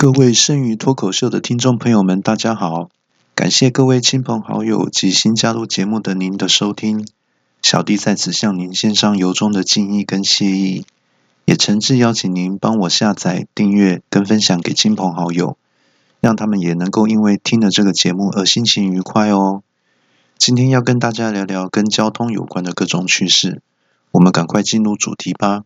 各位剩余脱口秀的听众朋友们，大家好！感谢各位亲朋好友及新加入节目的您的收听，小弟在此向您献上由衷的敬意跟谢意，也诚挚邀请您帮我下载、订阅跟分享给亲朋好友，让他们也能够因为听了这个节目而心情愉快哦。今天要跟大家聊聊跟交通有关的各种趣事，我们赶快进入主题吧。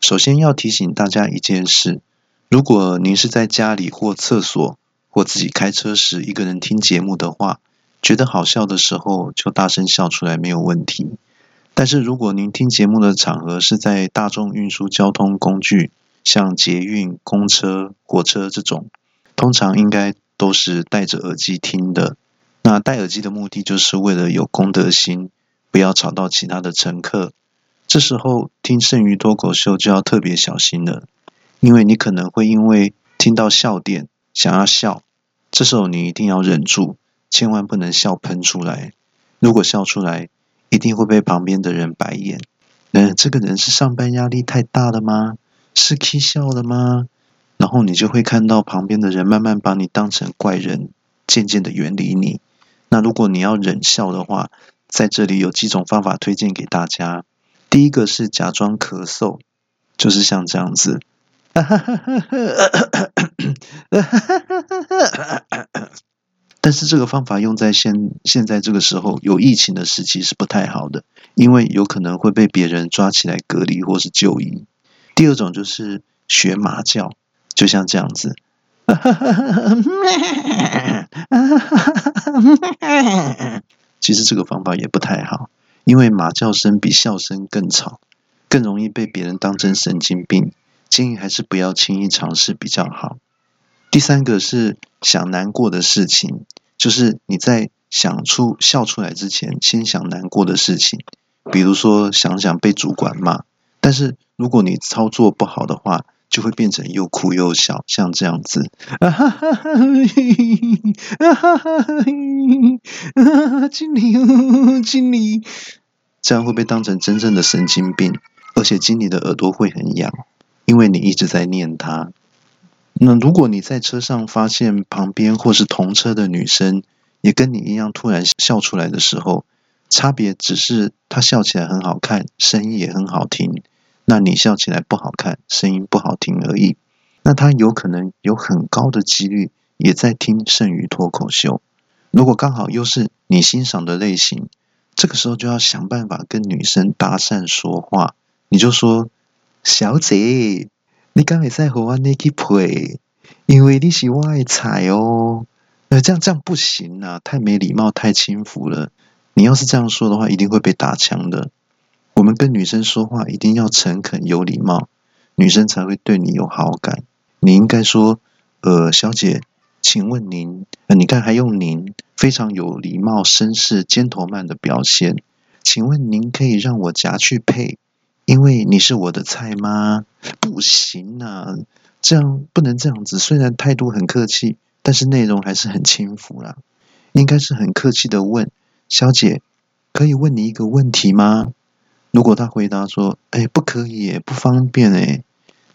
首先要提醒大家一件事。如果您是在家里或厕所或自己开车时一个人听节目的话，觉得好笑的时候就大声笑出来没有问题。但是如果您听节目的场合是在大众运输交通工具，像捷运、公车、火车这种，通常应该都是戴着耳机听的。那戴耳机的目的就是为了有公德心，不要吵到其他的乘客。这时候听剩余脱口秀就要特别小心了。因为你可能会因为听到笑点想要笑，这时候你一定要忍住，千万不能笑喷出来。如果笑出来，一定会被旁边的人白眼。嗯，这个人是上班压力太大了吗？是 K 笑了吗？然后你就会看到旁边的人慢慢把你当成怪人，渐渐的远离你。那如果你要忍笑的话，在这里有几种方法推荐给大家。第一个是假装咳嗽，就是像这样子。但是这个方法用在现现在这个时候有疫情的时期是不太好的，因为有可能会被别人抓起来隔离或是就医。第二种就是学马叫，就像这样子。其实这个方法也不太好，因为马叫声比笑声更吵，更容易被别人当成神经病。建议还是不要轻易尝试比较好。第三个是想难过的事情，就是你在想出笑出来之前，先想难过的事情，比如说想想被主管骂。但是如果你操作不好的话，就会变成又哭又笑，像这样子，啊哈哈哈，啊哈哈哈，经理，经理，这样会被当成真正的神经病，而且经理的耳朵会很痒。因为你一直在念他，那如果你在车上发现旁边或是同车的女生也跟你一样突然笑出来的时候，差别只是她笑起来很好看，声音也很好听，那你笑起来不好看，声音不好听而已。那她有可能有很高的几率也在听剩余脱口秀。如果刚好又是你欣赏的类型，这个时候就要想办法跟女生搭讪说话，你就说。小姐，你刚才在和我那去配，因为你是我的菜哦。呃，这样这样不行啊，太没礼貌，太轻浮了。你要是这样说的话，一定会被打枪的。我们跟女生说话一定要诚恳有礼貌，女生才会对你有好感。你应该说，呃，小姐，请问您，呃，你看还用您，非常有礼貌、绅士、尖头曼的表现。请问您可以让我夹去配？因为你是我的菜吗？不行啊，这样不能这样子。虽然态度很客气，但是内容还是很轻浮啦。应该是很客气的问小姐，可以问你一个问题吗？如果他回答说：“哎，不可以，不方便。”哎，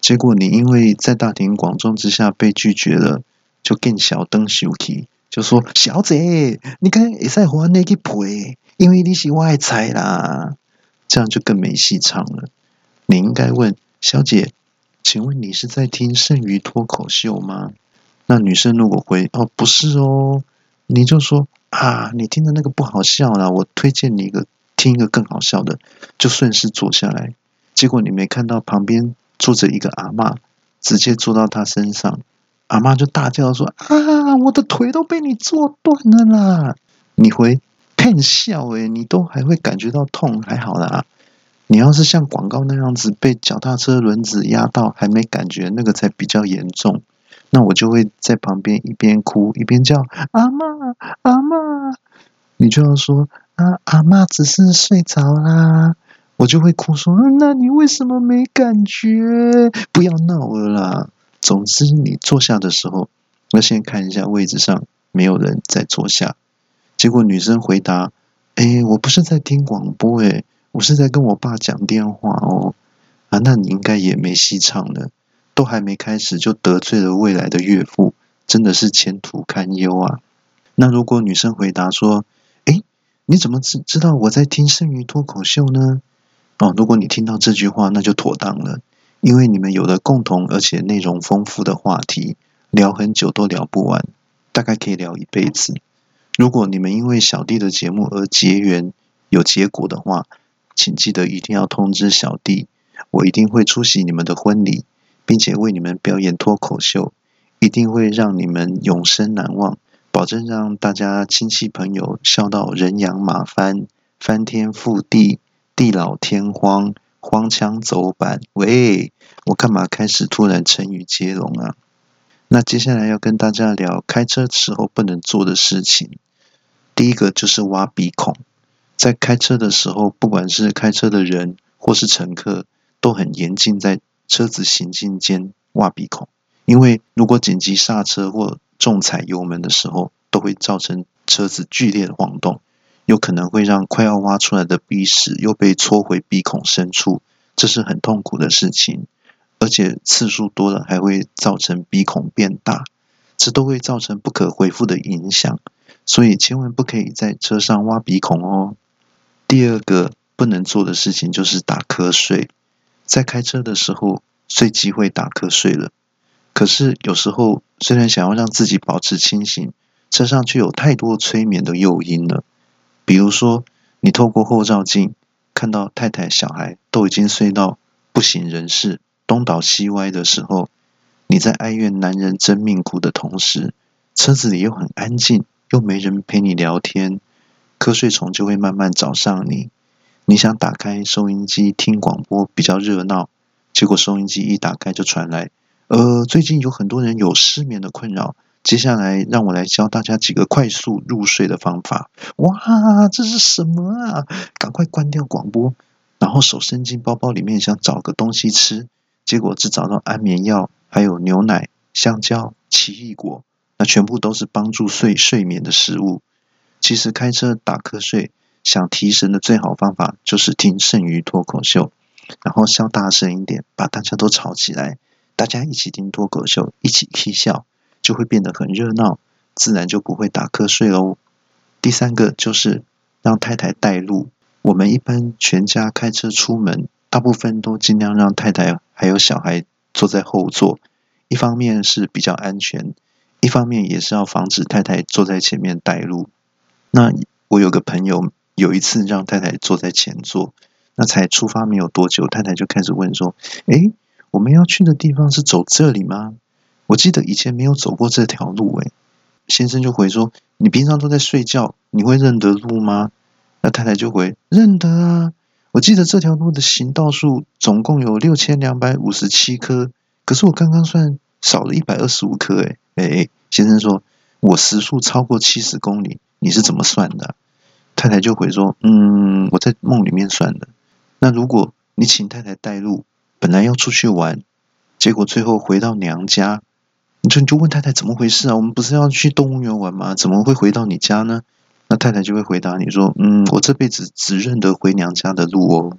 结果你因为在大庭广众之下被拒绝了，就更小灯羞气，就说：“小姐，你看会使还你去陪，因为你是我的菜啦。”这样就更没戏唱了。你应该问小姐，请问你是在听剩余脱口秀吗？那女生如果回哦不是哦，你就说啊，你听的那个不好笑啦，我推荐你一个听一个更好笑的，就顺势坐下来。结果你没看到旁边坐着一个阿妈，直接坐到她身上，阿妈就大叫说啊，我的腿都被你坐断了啦！你回。骗笑诶，你都还会感觉到痛，还好啦。你要是像广告那样子被脚踏车轮子压到还没感觉，那个才比较严重。那我就会在旁边一边哭一边叫阿妈阿妈，你就要说啊阿妈只是睡着啦。我就会哭说那你为什么没感觉？不要闹了啦。总之你坐下的时候，要先看一下位置上没有人再坐下。结果女生回答：“哎，我不是在听广播，哎，我是在跟我爸讲电话哦。啊，那你应该也没戏唱了，都还没开始就得罪了未来的岳父，真的是前途堪忧啊！那如果女生回答说：“哎，你怎么知知道我在听剩余脱口秀呢？”哦，如果你听到这句话，那就妥当了，因为你们有了共同而且内容丰富的话题，聊很久都聊不完，大概可以聊一辈子。如果你们因为小弟的节目而结缘有结果的话，请记得一定要通知小弟，我一定会出席你们的婚礼，并且为你们表演脱口秀，一定会让你们永生难忘，保证让大家亲戚朋友笑到人仰马翻、翻天覆地。地老天荒，荒腔走板。喂，我干嘛开始突然成语接龙啊？那接下来要跟大家聊开车时候不能做的事情。第一个就是挖鼻孔。在开车的时候，不管是开车的人或是乘客，都很严禁在车子行进间挖鼻孔，因为如果紧急刹车或重踩油门的时候，都会造成车子剧烈的晃动。有可能会让快要挖出来的鼻屎又被戳回鼻孔深处，这是很痛苦的事情，而且次数多了还会造成鼻孔变大，这都会造成不可恢复的影响，所以千万不可以在车上挖鼻孔哦。第二个不能做的事情就是打瞌睡，在开车的时候最忌讳打瞌睡了，可是有时候虽然想要让自己保持清醒，车上却有太多催眠的诱因了。比如说，你透过后照镜看到太太、小孩都已经睡到不省人事、东倒西歪的时候，你在哀怨男人真命苦的同时，车子里又很安静，又没人陪你聊天，瞌睡虫就会慢慢找上你。你想打开收音机听广播比较热闹，结果收音机一打开就传来，呃，最近有很多人有失眠的困扰。接下来，让我来教大家几个快速入睡的方法。哇，这是什么啊？赶快关掉广播，然后手伸进包包里面想找个东西吃，结果只找到安眠药，还有牛奶、香蕉、奇异果，那全部都是帮助睡睡眠的食物。其实开车打瞌睡，想提神的最好方法就是听剩余脱口秀，然后笑大声一点，把大家都吵起来，大家一起听脱口秀，一起嬉笑。就会变得很热闹，自然就不会打瞌睡喽。第三个就是让太太带路。我们一般全家开车出门，大部分都尽量让太太还有小孩坐在后座，一方面是比较安全，一方面也是要防止太太坐在前面带路。那我有个朋友有一次让太太坐在前座，那才出发没有多久，太太就开始问说：“诶，我们要去的地方是走这里吗？”我记得以前没有走过这条路，诶，先生就回说：“你平常都在睡觉，你会认得路吗？”那太太就回：“认得啊，我记得这条路的行道树总共有六千两百五十七棵，可是我刚刚算少了一百二十五棵，诶，哎，先生说：“我时速超过七十公里，你是怎么算的？”太太就回说：“嗯，我在梦里面算的。那如果你请太太带路，本来要出去玩，结果最后回到娘家。”你就你就问太太怎么回事啊？我们不是要去动物园玩吗？怎么会回到你家呢？那太太就会回答你说：“嗯，我这辈子只认得回娘家的路哦。”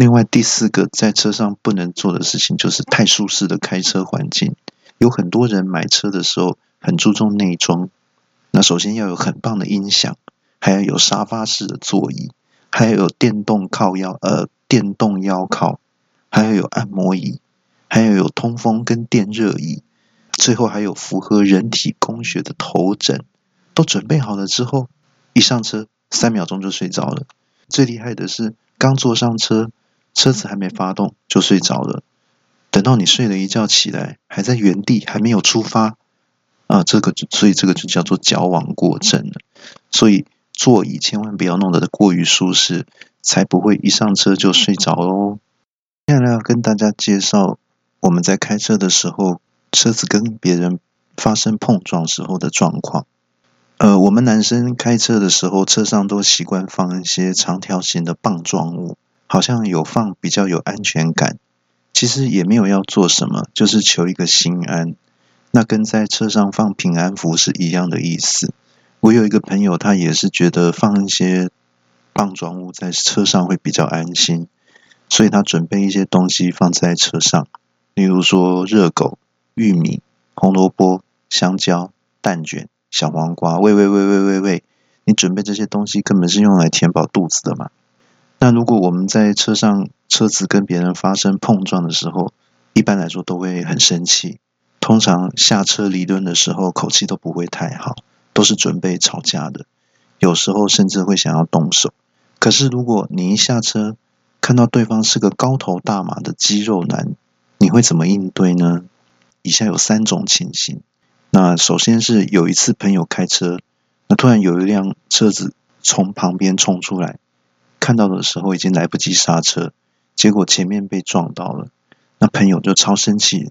另外第四个在车上不能做的事情就是太舒适的开车环境。有很多人买车的时候很注重内装，那首先要有很棒的音响，还要有沙发式的座椅，还要有电动靠腰呃电动腰靠，还要有按摩椅，还要有通风跟电热椅。最后还有符合人体工学的头枕，都准备好了之后，一上车三秒钟就睡着了。最厉害的是，刚坐上车，车子还没发动就睡着了。等到你睡了一觉起来，还在原地，还没有出发啊！这个所以这个就叫做矫枉过正了。所以座椅千万不要弄得过于舒适，才不会一上车就睡着喽。接下来要跟大家介绍我们在开车的时候。车子跟别人发生碰撞时候的状况，呃，我们男生开车的时候，车上都习惯放一些长条形的棒状物，好像有放比较有安全感。其实也没有要做什么，就是求一个心安。那跟在车上放平安符是一样的意思。我有一个朋友，他也是觉得放一些棒状物在车上会比较安心，所以他准备一些东西放在车上。例如说热狗、玉米、红萝卜、香蕉、蛋卷、小黄瓜。喂喂喂喂喂喂，你准备这些东西根本是用来填饱肚子的嘛？那如果我们在车上车子跟别人发生碰撞的时候，一般来说都会很生气。通常下车理论的时候，口气都不会太好，都是准备吵架的。有时候甚至会想要动手。可是如果你一下车，看到对方是个高头大马的肌肉男，你会怎么应对呢？以下有三种情形。那首先是有一次朋友开车，那突然有一辆车子从旁边冲出来，看到的时候已经来不及刹车，结果前面被撞到了。那朋友就超生气，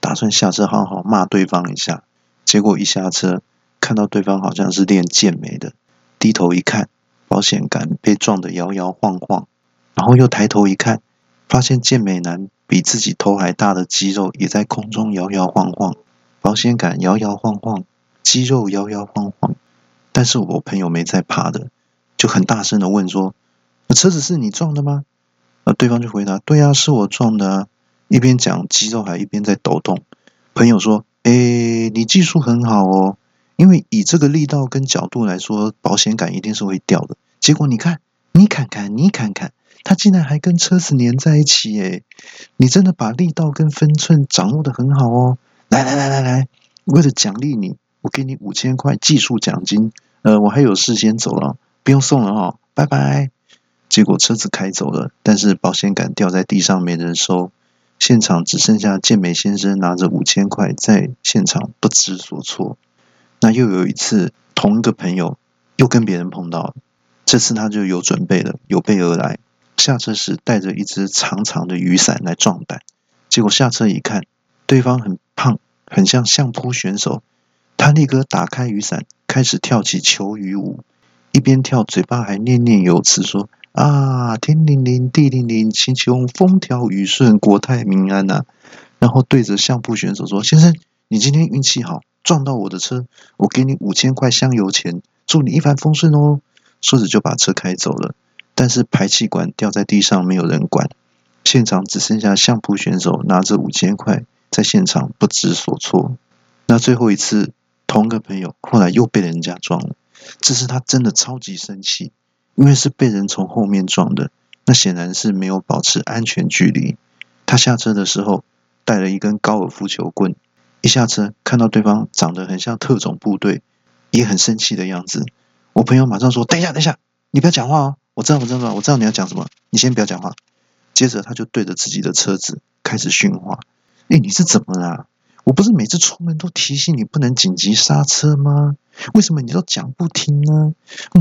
打算下车好好骂对方一下。结果一下车，看到对方好像是练健美的，低头一看，保险杆被撞得摇摇晃晃。然后又抬头一看，发现健美男比自己头还大的肌肉也在空中摇摇晃晃，保险杆摇摇晃晃，肌肉摇摇晃晃。但是我朋友没在怕的，就很大声的问说：“车子是你撞的吗？”那，对方就回答：“对啊，是我撞的啊。”一边讲，肌肉还一边在抖动。朋友说：“诶，你技术很好哦，因为以这个力道跟角度来说，保险杆一定是会掉的。结果你看，你看看，你看看。”他竟然还跟车子粘在一起耶！你真的把力道跟分寸掌握的很好哦。来来来来来，为了奖励你，我给你五千块技术奖金。呃，我还有事先走了，不用送了哈，拜拜。结果车子开走了，但是保险杆掉在地上没人收，现场只剩下健美先生拿着五千块在现场不知所措。那又有一次，同一个朋友又跟别人碰到了，这次他就有准备了，有备而来。下车时带着一只长长的雨伞来壮胆，结果下车一看，对方很胖，很像相扑选手。他立刻打开雨伞，开始跳起求雨舞，一边跳嘴巴还念念有词说：“啊，天灵灵，地灵灵，祈求风调雨顺，国泰民安呐。”然后对着相扑选手说：“先生，你今天运气好，撞到我的车，我给你五千块香油钱，祝你一帆风顺哦。”说着就把车开走了。但是排气管掉在地上，没有人管，现场只剩下相扑选手拿着五千块在现场不知所措。那最后一次，同个朋友后来又被人家撞了，这次他真的超级生气，因为是被人从后面撞的，那显然是没有保持安全距离。他下车的时候带了一根高尔夫球棍，一下车看到对方长得很像特种部队，也很生气的样子。我朋友马上说：“等一下，等一下，你不要讲话哦。”我知道，我知道，我知道你要讲什么。你先不要讲话。接着，他就对着自己的车子开始训话：“哎，你是怎么啦？”我不是每次出门都提醒你不能紧急刹车吗？为什么你都讲不听呢？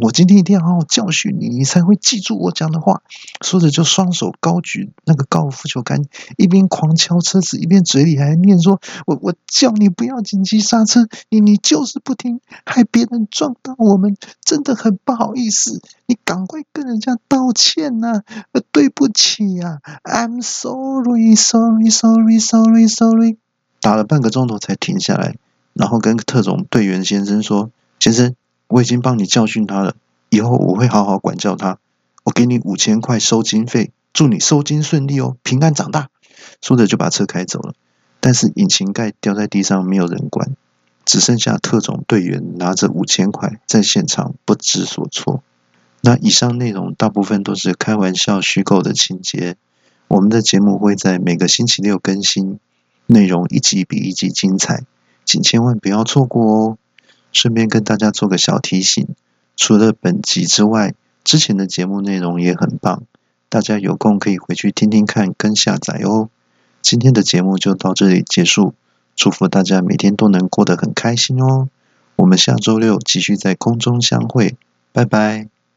我今天一定要好好教训你，你才会记住我讲的话。说着就双手高举那个高尔夫球杆，一边狂敲车子，一边嘴里还念说：“我我叫你不要紧急刹车，你你就是不听，害别人撞到我们，真的很不好意思。你赶快跟人家道歉呐！对不起呀，I'm sorry, sorry, sorry, sorry, sorry。”打了半个钟头才停下来，然后跟特种队员先生说：“先生，我已经帮你教训他了，以后我会好好管教他。我给你五千块收金费，祝你收金顺利哦，平安长大。”说着就把车开走了。但是引擎盖掉在地上，没有人管，只剩下特种队员拿着五千块在现场不知所措。那以上内容大部分都是开玩笑、虚构的情节。我们的节目会在每个星期六更新。内容一集比一集精彩，请千万不要错过哦！顺便跟大家做个小提醒，除了本集之外，之前的节目内容也很棒，大家有空可以回去听听看跟下载哦。今天的节目就到这里结束，祝福大家每天都能过得很开心哦！我们下周六继续在空中相会，拜拜。